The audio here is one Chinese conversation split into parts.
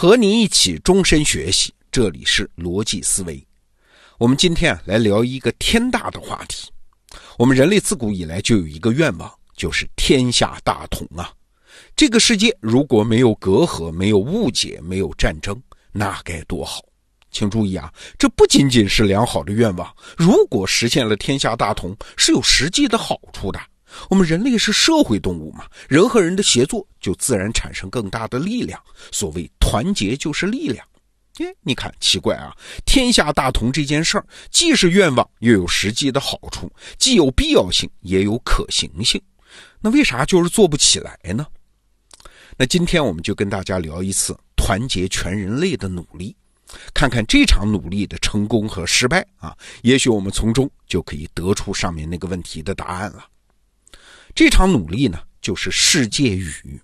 和你一起终身学习，这里是逻辑思维。我们今天啊来聊一个天大的话题。我们人类自古以来就有一个愿望，就是天下大同啊。这个世界如果没有隔阂、没有误解、没有战争，那该多好！请注意啊，这不仅仅是良好的愿望。如果实现了天下大同，是有实际的好处的。我们人类是社会动物嘛，人和人的协作就自然产生更大的力量。所谓团结就是力量。哎，你看奇怪啊，天下大同这件事儿，既是愿望，又有实际的好处，既有必要性，也有可行性。那为啥就是做不起来呢？那今天我们就跟大家聊一次团结全人类的努力，看看这场努力的成功和失败啊，也许我们从中就可以得出上面那个问题的答案了。这场努力呢，就是世界语。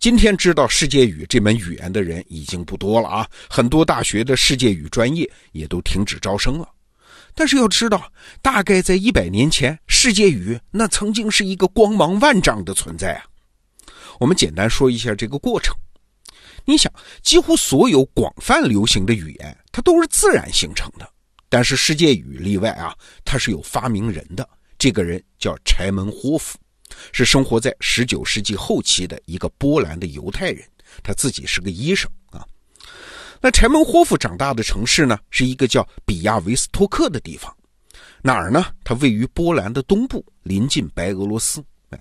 今天知道世界语这门语言的人已经不多了啊，很多大学的世界语专业也都停止招生了。但是要知道，大概在一百年前，世界语那曾经是一个光芒万丈的存在啊。我们简单说一下这个过程。你想，几乎所有广泛流行的语言，它都是自然形成的。但是世界语例外啊，它是有发明人的。这个人叫柴门霍夫，是生活在十九世纪后期的一个波兰的犹太人。他自己是个医生啊。那柴门霍夫长大的城市呢，是一个叫比亚维斯托克的地方。哪儿呢？它位于波兰的东部，临近白俄罗斯。哎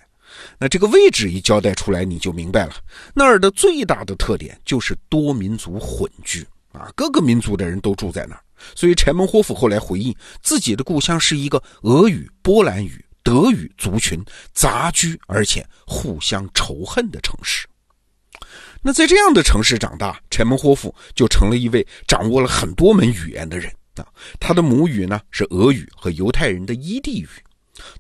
那这个位置一交代出来，你就明白了。那儿的最大的特点就是多民族混居啊，各个民族的人都住在那儿。所以柴门霍夫后来回忆，自己的故乡是一个俄语、波兰语、德语族群杂居，而且互相仇恨的城市。那在这样的城市长大，柴门霍夫就成了一位掌握了很多门语言的人啊。他的母语呢是俄语和犹太人的伊地语。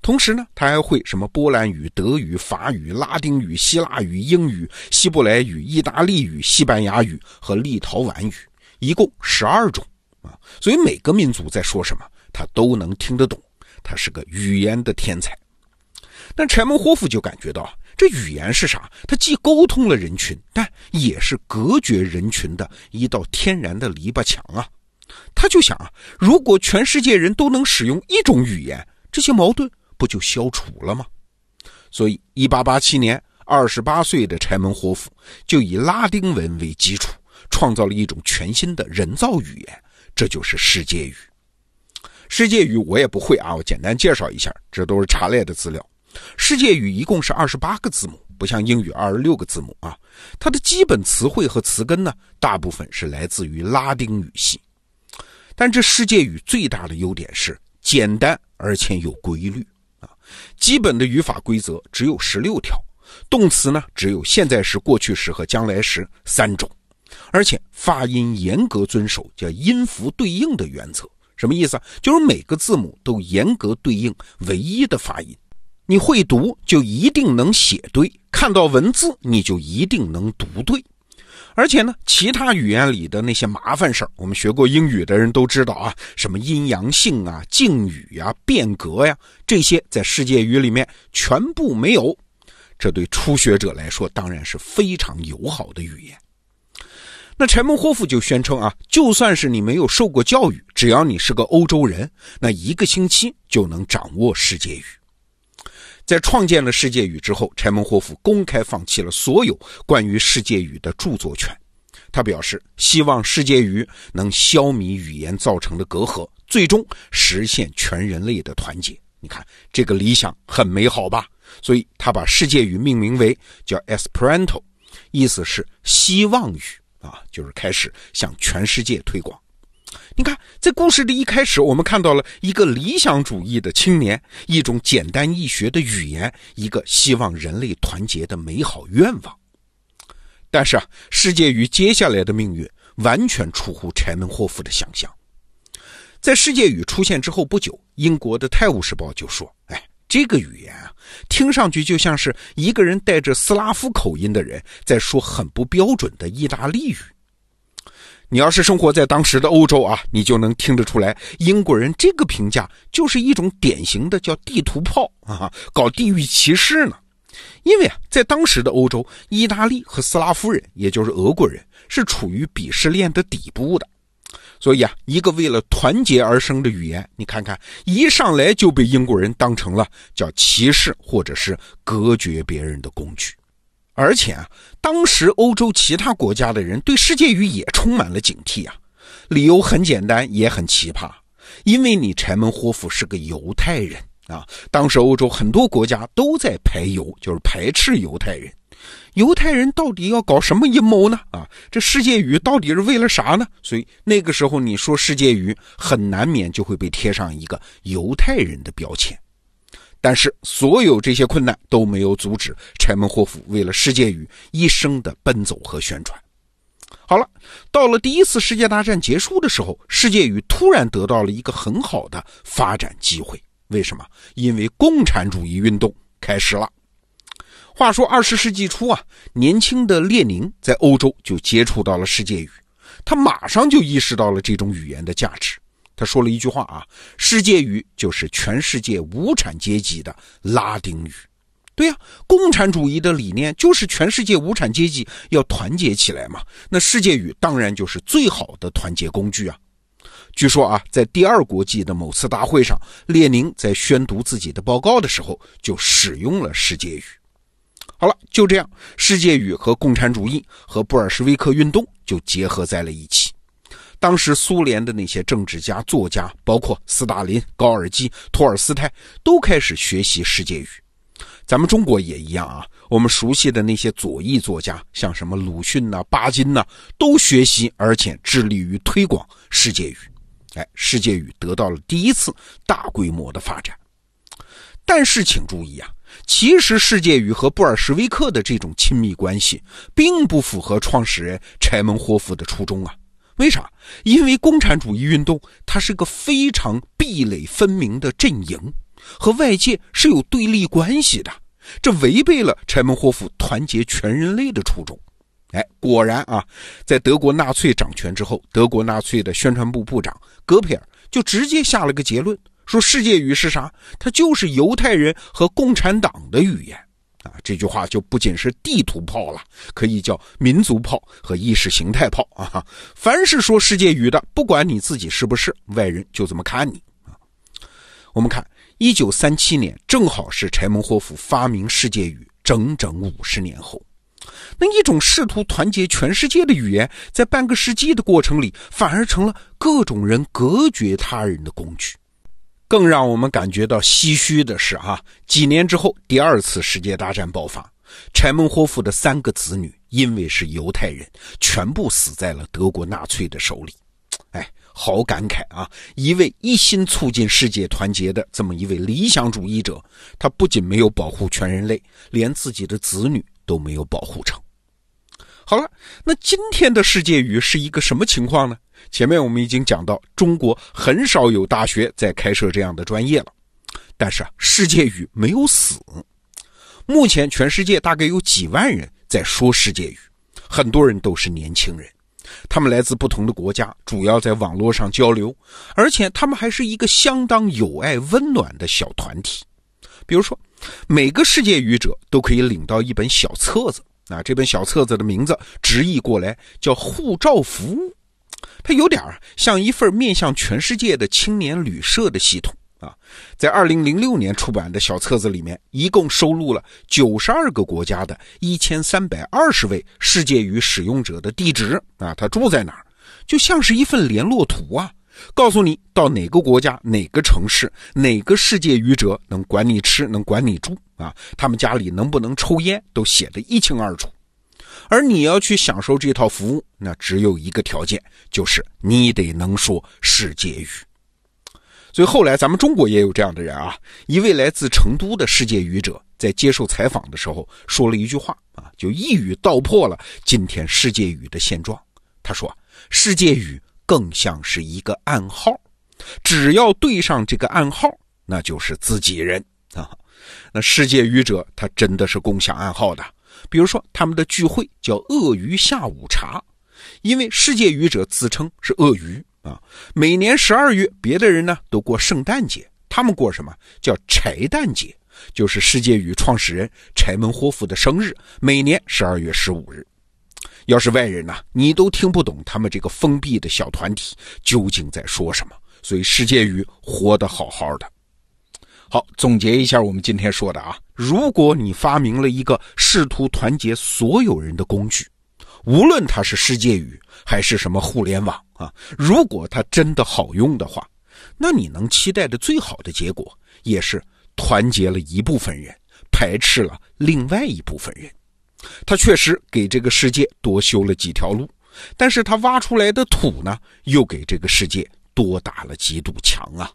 同时呢，他还会什么波兰语、德语、法语、拉丁语、希腊语、英语、希伯来语、意大利语、西班牙语和立陶宛语，一共十二种啊。所以每个民族在说什么，他都能听得懂。他是个语言的天才。但柴门霍夫就感觉到，这语言是啥？它既沟通了人群，但也是隔绝人群的一道天然的篱笆墙啊。他就想啊，如果全世界人都能使用一种语言，这些矛盾不就消除了吗？所以，一八八七年，二十八岁的柴门霍夫就以拉丁文为基础，创造了一种全新的人造语言，这就是世界语。世界语我也不会啊，我简单介绍一下，这都是查来的资料。世界语一共是二十八个字母，不像英语二十六个字母啊。它的基本词汇和词根呢，大部分是来自于拉丁语系。但这世界语最大的优点是。简单而且有规律啊，基本的语法规则只有十六条，动词呢只有现在时、过去时和将来时三种，而且发音严格遵守叫音符对应的原则。什么意思？就是每个字母都严格对应唯一的发音，你会读就一定能写对，看到文字你就一定能读对。而且呢，其他语言里的那些麻烦事儿，我们学过英语的人都知道啊，什么阴阳性啊、敬语呀、变格呀，这些在世界语里面全部没有。这对初学者来说当然是非常友好的语言。那柴门霍夫就宣称啊，就算是你没有受过教育，只要你是个欧洲人，那一个星期就能掌握世界语。在创建了世界语之后，柴门霍夫公开放弃了所有关于世界语的著作权。他表示，希望世界语能消弭语言造成的隔阂，最终实现全人类的团结。你看，这个理想很美好吧？所以，他把世界语命名为叫 Esperanto，意思是希望语啊，就是开始向全世界推广。你看，在故事的一开始，我们看到了一个理想主义的青年，一种简单易学的语言，一个希望人类团结的美好愿望。但是啊，世界语接下来的命运完全出乎柴门霍夫的想象。在世界语出现之后不久，英国的《泰晤士报》就说：“哎，这个语言啊，听上去就像是一个人带着斯拉夫口音的人在说很不标准的意大利语。”你要是生活在当时的欧洲啊，你就能听得出来，英国人这个评价就是一种典型的叫地图炮啊，搞地域歧视呢。因为啊，在当时的欧洲，意大利和斯拉夫人，也就是俄国人，是处于鄙视链的底部的。所以啊，一个为了团结而生的语言，你看看，一上来就被英国人当成了叫歧视或者是隔绝别人的工具。而且啊，当时欧洲其他国家的人对世界语也充满了警惕啊。理由很简单，也很奇葩，因为你柴门霍夫是个犹太人。啊，当时欧洲很多国家都在排犹，就是排斥犹太人。犹太人到底要搞什么阴谋呢？啊，这世界语到底是为了啥呢？所以那个时候你说世界语，很难免就会被贴上一个犹太人的标签。但是所有这些困难都没有阻止柴门霍夫为了世界语一生的奔走和宣传。好了，到了第一次世界大战结束的时候，世界语突然得到了一个很好的发展机会。为什么？因为共产主义运动开始了。话说二十世纪初啊，年轻的列宁在欧洲就接触到了世界语，他马上就意识到了这种语言的价值。他说了一句话啊：“世界语就是全世界无产阶级的拉丁语。”对呀，共产主义的理念就是全世界无产阶级要团结起来嘛。那世界语当然就是最好的团结工具啊。据说啊，在第二国际的某次大会上，列宁在宣读自己的报告的时候，就使用了世界语。好了，就这样，世界语和共产主义和布尔什维克运动就结合在了一起。当时苏联的那些政治家、作家，包括斯大林、高尔基、托尔斯泰，都开始学习世界语。咱们中国也一样啊，我们熟悉的那些左翼作家，像什么鲁迅呐、巴金呐，都学习而且致力于推广世界语。哎，世界语得到了第一次大规模的发展，但是请注意啊，其实世界语和布尔什维克的这种亲密关系，并不符合创始人柴门霍夫的初衷啊。为啥？因为共产主义运动它是个非常壁垒分明的阵营，和外界是有对立关系的，这违背了柴门霍夫团结全人类的初衷。哎，果然啊，在德国纳粹掌权之后，德国纳粹的宣传部部长戈培尔就直接下了个结论，说世界语是啥？它就是犹太人和共产党的语言啊！这句话就不仅是地图炮了，可以叫民族炮和意识形态炮啊！凡是说世界语的，不管你自己是不是外人，就这么看你啊！我们看，一九三七年，正好是柴门霍夫发明世界语整整五十年后。那一种试图团结全世界的语言，在半个世纪的过程里，反而成了各种人隔绝他人的工具。更让我们感觉到唏嘘的是，哈，几年之后，第二次世界大战爆发，柴门霍夫的三个子女因为是犹太人，全部死在了德国纳粹的手里。哎，好感慨啊！一位一心促进世界团结的这么一位理想主义者，他不仅没有保护全人类，连自己的子女。都没有保护成。好了，那今天的世界语是一个什么情况呢？前面我们已经讲到，中国很少有大学在开设这样的专业了。但是啊，世界语没有死。目前全世界大概有几万人在说世界语，很多人都是年轻人，他们来自不同的国家，主要在网络上交流，而且他们还是一个相当友爱、温暖的小团体。比如说。每个世界语者都可以领到一本小册子啊，这本小册子的名字直译过来叫“护照服务”，它有点像一份面向全世界的青年旅社的系统啊。在二零零六年出版的小册子里面，一共收录了九十二个国家的一千三百二十位世界语使用者的地址啊，他住在哪儿，就像是一份联络图啊。告诉你到哪个国家、哪个城市、哪个世界语者能管你吃、能管你住啊？他们家里能不能抽烟，都写得一清二楚。而你要去享受这套服务，那只有一个条件，就是你得能说世界语。所以后来咱们中国也有这样的人啊。一位来自成都的世界语者在接受采访的时候说了一句话啊，就一语道破了今天世界语的现状。他说：“世界语。”更像是一个暗号，只要对上这个暗号，那就是自己人啊。那世界语者他真的是共享暗号的，比如说他们的聚会叫鳄鱼下午茶，因为世界语者自称是鳄鱼啊。每年十二月，别的人呢都过圣诞节，他们过什么叫柴诞节？就是世界语创始人柴门霍夫的生日，每年十二月十五日。要是外人呢，你都听不懂他们这个封闭的小团体究竟在说什么。所以世界语活得好好的。好，总结一下我们今天说的啊，如果你发明了一个试图团结所有人的工具，无论它是世界语还是什么互联网啊，如果它真的好用的话，那你能期待的最好的结果也是团结了一部分人，排斥了另外一部分人。他确实给这个世界多修了几条路，但是他挖出来的土呢，又给这个世界多打了几堵墙啊！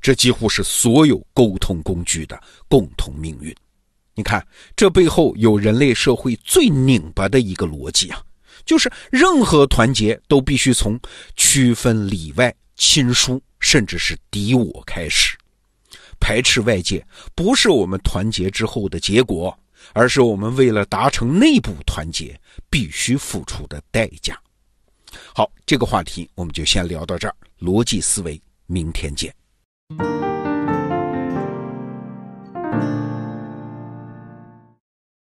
这几乎是所有沟通工具的共同命运。你看，这背后有人类社会最拧巴的一个逻辑啊，就是任何团结都必须从区分里外、亲疏，甚至是敌我开始。排斥外界，不是我们团结之后的结果。而是我们为了达成内部团结必须付出的代价。好，这个话题我们就先聊到这儿。逻辑思维，明天见。Thank you.